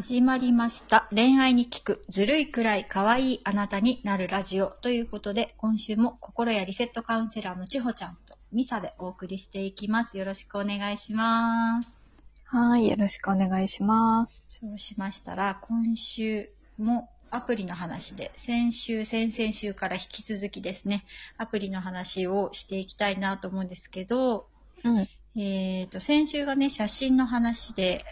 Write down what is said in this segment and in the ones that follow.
始まりました。恋愛に聞く、ずるいくらい可愛いあなたになるラジオということで、今週も心やリセットカウンセラーのちほちゃんとミサでお送りしていきます。よろしくお願いします。はい、よろしくお願いします。そうしましたら、今週もアプリの話で、先週、先々週から引き続きですね、アプリの話をしていきたいなと思うんですけど、うん。えっ、と、先週がね、写真の話で、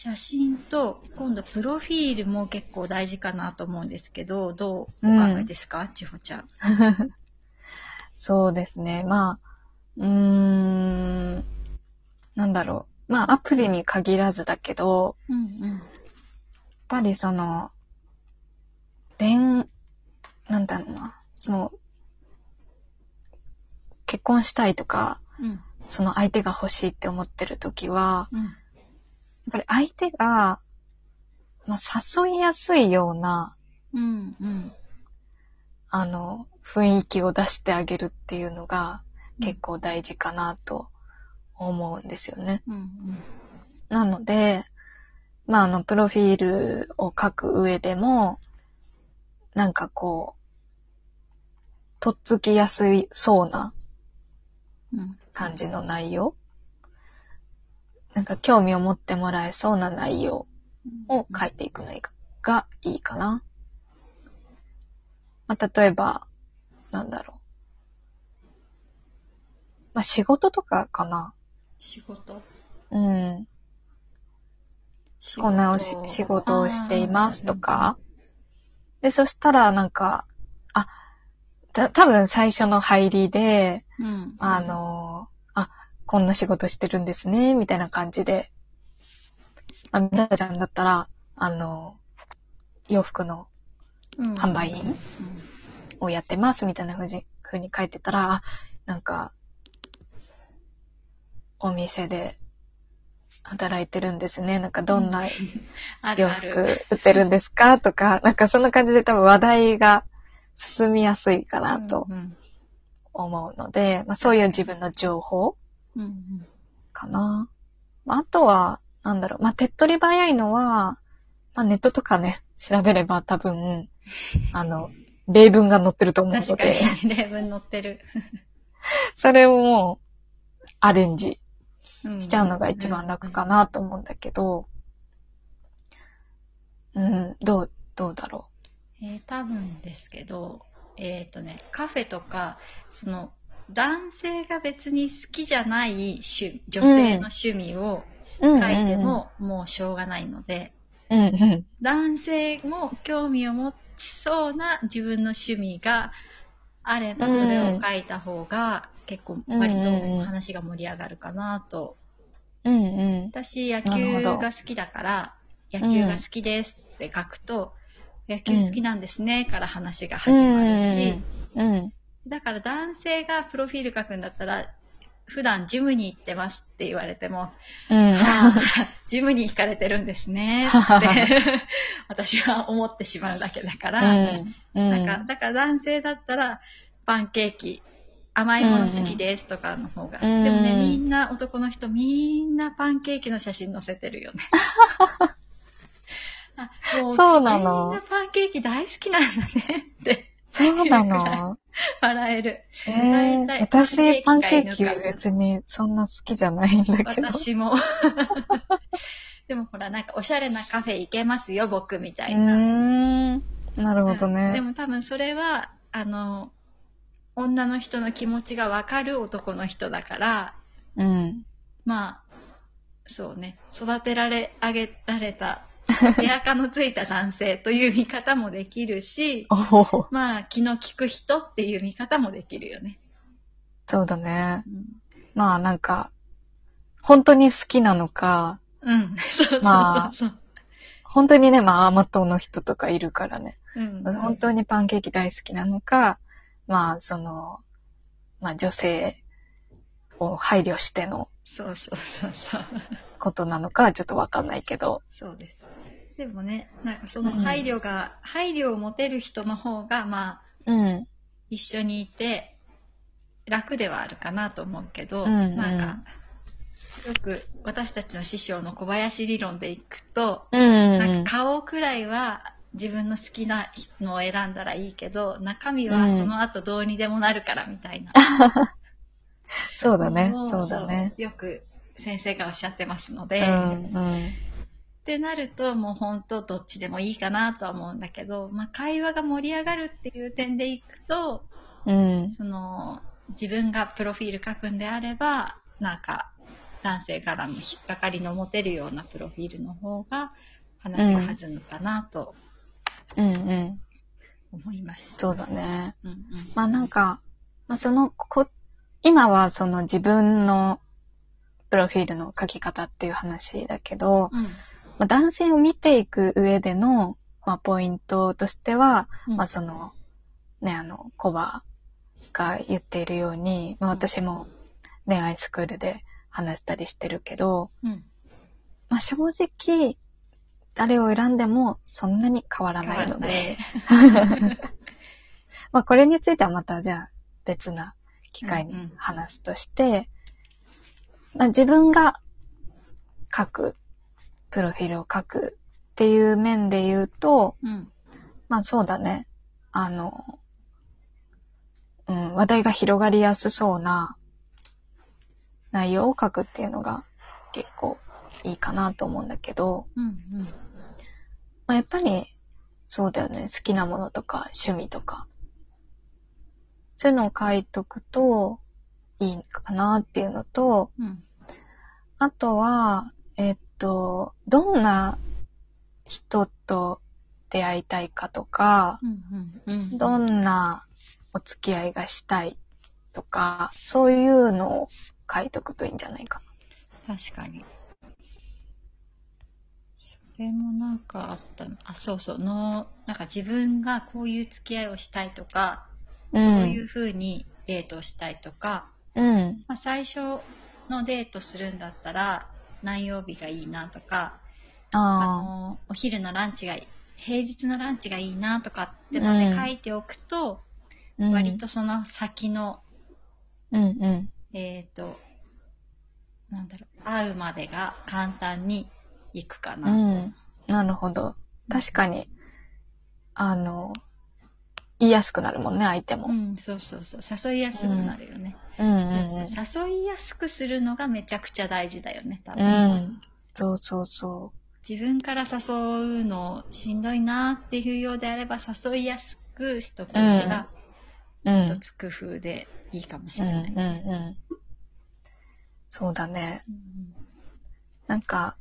写真と、今度、プロフィールも結構大事かなと思うんですけど、どうお考えですか、ちほちゃん？そうですね。まあ、うーん、なんだろう。まあ、アプリに限らずだけど、うんうん。やっぱりその、恋、なんだろうな。その、結婚したいとか、うん。その相手が欲しいって思ってるときは、うん。やっぱり相手が、まあ、誘いやすいような、うん。うん。あの、雰囲気を出してあげるっていうのが結構大事かなと思うんですよね。うん。うん。なので、まあ、あの、プロフィールを書く上でも、なんかこう、とっつきやすいそうなうん。感じの内容なんか興味を持ってもらえそうな内容を書いていくのがいいかな。まあ、例えば、なんだろう。まあ、仕事とかかな。仕事うん。こんなおし仕事をしていますと。か。で、そしたらなんか、あ、た、多分最初の入りで、うん。あ、の、あ、こんな仕事してるんですね、みたいな感じで。あ、みなちゃんだったら、あの、洋服のうん販売員をやってます、みたいなふうに、ふうに書いてたら、あ、なんか、お店で働いてるんですね。なんかどんな洋。服売ってるんですかとか、なんかそんな感じで多分話題が進みやすいかなとうん思うので、まあそういう自分の情報うん。うんかな。まああとは、なんだろう、まあ手っ取り早いのは、まあネットとかね、調べれば多分、あの、例文が載ってると思うの確かで、に、例文載ってる。それをもうアレンジうんしちゃうのが一番楽かなと思うんだけど、うん、どう、どうだろえー多分ですけど、えっ、とね、カフェとか、その、男性が別に好きじゃない趣女性の趣味をう。うん書いてももうしょうがないので、うんうん。男性も興味を持ちそうな自分の趣味があればそれを書いた方が結構割と話が盛り上がるかなと。うんうん。私野球が好きだから、野球が好きですって書くと、野球好きなんですねから話が始まるし、うん。だから男性がプロフィール書くんだったら、普段ジムに行ってますって言われても、うん。ジムに行かれてるんですねって 私は思ってしまうだけだから、うん。なんか、だから男性だったらパンケーキ、甘いもの好きですとかの方が、うんでもね、みんな男の人みんなパンケーキの写真載せてるよね。あもそうなのみんなパンケーキ大好きなんだねってそうなの？笑える。えー、大体私、パンケーキパンケーキか別にそんな好きじゃないんだけど。私も。でもほら、なんかおしゃれなカフェ行けますよ、僕みたういな。ーん。なるほどでね。も多分それは、あの、女の人の気持ちがわかる男の人だから、うん。まあ、そうね、育てられ、あげられた、手垢のついた男性という見方もできるし。まあ、気の利く人っていう見方もできるよね。そうだね。うん。まあなんか、本当に好きなのか、うん、そうそうそうまそう。本当にね、まあ甘党の人とかいるからね。うん本当にパンケーキ大好きなのか、まあその、まあ女性を配慮してのそうそうそうそう。ことなのかはちょっとわかんないけど。そうです。でもね、なんかそのうん配慮が、配慮を持てる人の方が、まあ、うん。一緒にいて楽ではあるかなと思うけど、うんうんなんか、よく私たちの師匠の小林理論でいくと、うんなんか顔くらいは自分の好きなのを選んだらいいけど、中身はその後どうにでもなるからみたいな。そうだね。そうだね。よく先生がおっしゃってますのうで、ん、うん。ってなるともう本当どっちでもいいかなとは思うんだけど、まあ、会話が盛り上がるっていう点でいくと、うん。その自分がプロフィール書くんであれば、なんか男性からの引っかかりの持てるようなプロフィールの方が話が弾むかなとうん、うん。思います。そうだね。うんうん。まあなんか、まあその、こ、今はその自分のプロフィールの書き方っていう話だけど、うん、まあ、男性を見ていく上での、まあポイントとしては、うん。まあその、ね、あの、コバが言っているように、まあ私も恋愛スクールで話したりしてるけど、うん。まあ正直、誰を選んでもそんなに変わらないので、まあこれについてはまたじゃあ別な機会にうんうん。話すとして、まあ自分が書く、プロフィールを書くっていう面で言うと、うん。まあそうだね。あの、うん、話題が広がりやすそうな内容を書くっていうのが結構いいかなと思うんだけど、うん。うん。まあ、やっぱりそうだよね。好きなものとか趣味とか。そういうのを書いとくといいかなっていうのと、うん。あとは、えっと、どんな人と出会いたいかとか、うん。うん。どんなお付き合いがしたいとか、そういうのを書いとくといいんじゃないか確かに。それもなんかあったの。あ、そうそう。の、なんか自分がこういう付き合いをしたいとか、な。こういう風にデートをしたいとか、うん。まあ、最初のデートするんだったら何曜日がいいなとか、ああの、お昼のランチがいい、平日のランチがいいなとかってまで書いておくと、あ、うん割とその先の、うんうん。えっ、と、なんだろう、会うまでが簡単にいくかな。うん。なるほど。確かに、あの、言いやすくなるもんね、相手も。うん、そうそうそう。誘いやすくなるよね。うんうんうん。そうそう。誘いやすくするのがめちゃくちゃ大事だよね、多分。うん。そうそうそ自分から誘うのしんどいなっていうようであれば、誘いやすくしとくのがう。うん。一つ工夫でいいかもしうんれない。うんうん。そうだね。うんなんか、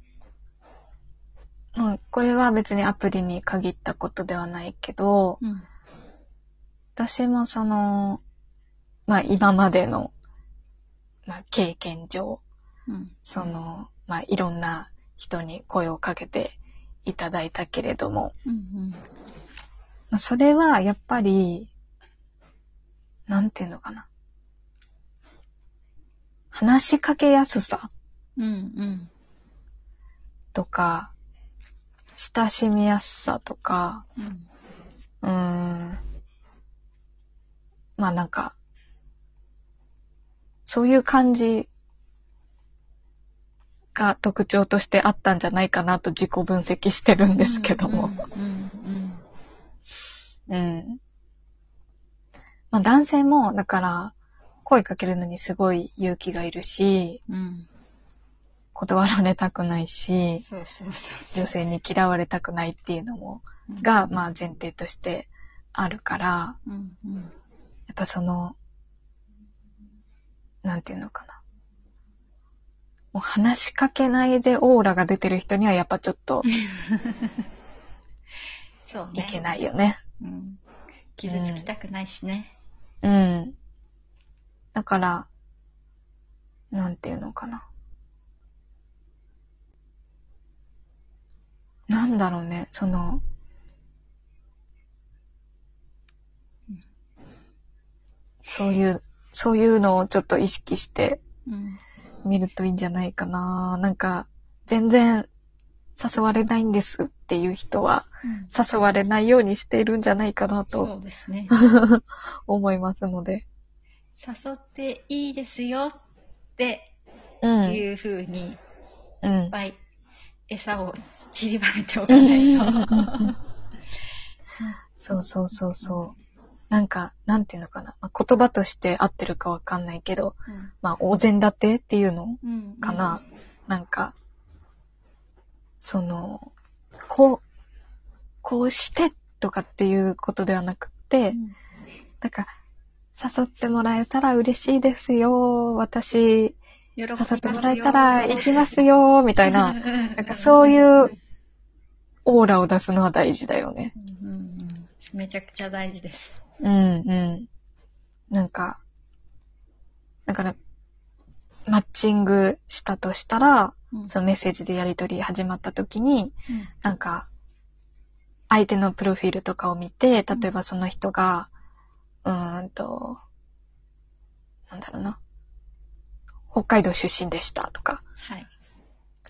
うん、これは別にアプリに限ったことではないけど、うん私もその、まあ今までの、まあ経験上、うんその、まあいろんな人に声をかけていただいたけれども、うんまあそれはやっぱり、なんていうのかな。話しかけやすさうんうんとか、親しみやすさとか、うんうーん。まあなんか、そういう感じが特徴としてあったんじゃないかなと自己分析してるんですけども。うんうんうん。まあ男性も、だから、声かけるのにすごい勇気がいるし、うん。うん断られたくないし、そうそうそう女性に嫌われたくないっていうのも、が、まあ前提としてあるから、うんうんぱその、なんていうのかな。もう話しかけないでオーラが出てる人にはやっぱちょっと そうねいけないよね。うん傷つきたくないしねうん。だから、なんていうのかな。なんだろうね、そのうん、そういう、そういうのをちょっと意識してうん見るといいんじゃないかな。なんか、全然誘われないんですっていう人は、うん誘われないようにしているんじゃないかなそとうですね 思いますので。誘っていいですよってうん。いう風に、いっうん。ぱい餌を散りばめておかないと。そうそうそうそう。なんか、なんていうのかな。まあ、言葉として合ってるかわかんないけど、うんまあ、お膳立てっていうのうんかな。なんか、その、こう、こうしてとかっていうことではなくって、うんなんか、誘ってもらえたら嬉しいですよ。私、誘ってもらえたら行きますよ。みたいな、ななんかそういうオーラを出すのは大事だよね。うんうんうんめちゃくちゃ大事です。うん、うん。なんか、だから、マッチングしたとしたら、うんそのメッセージでやり取り始まった時に、なんか、相手のプロフィールとかを見て、例えばその人が、うーんと、なんだろうな。北海道出身でしたとか。はい。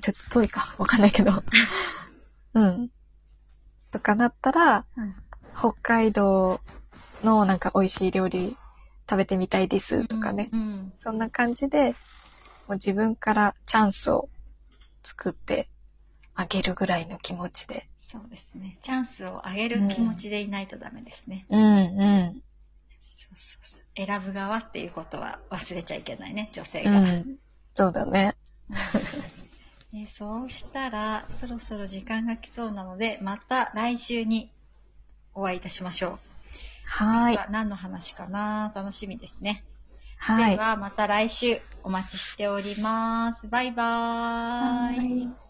ちょっと遠いか。わかんないけど。うん。とかなったら、うん北海道のなんか美味しい料理食べてみたいですとかね。うんうんそんな感じで、もう自分からチャンスを作ってあげるぐらいの気持ちで。そうですね。チャンスをあげる気持ちでいないとダメですね。うん、うん。そうそうそう選ぶ側っていうことは忘れちゃいけないね、女性うが。ん。そうだね。えーそうしたら、そろそろ時間が来そうなので、また来週にお会いいたしましょう。はい次。は何の話かな？楽しみですね。はい。では、また来週お待ちしております。バイバーイ。はい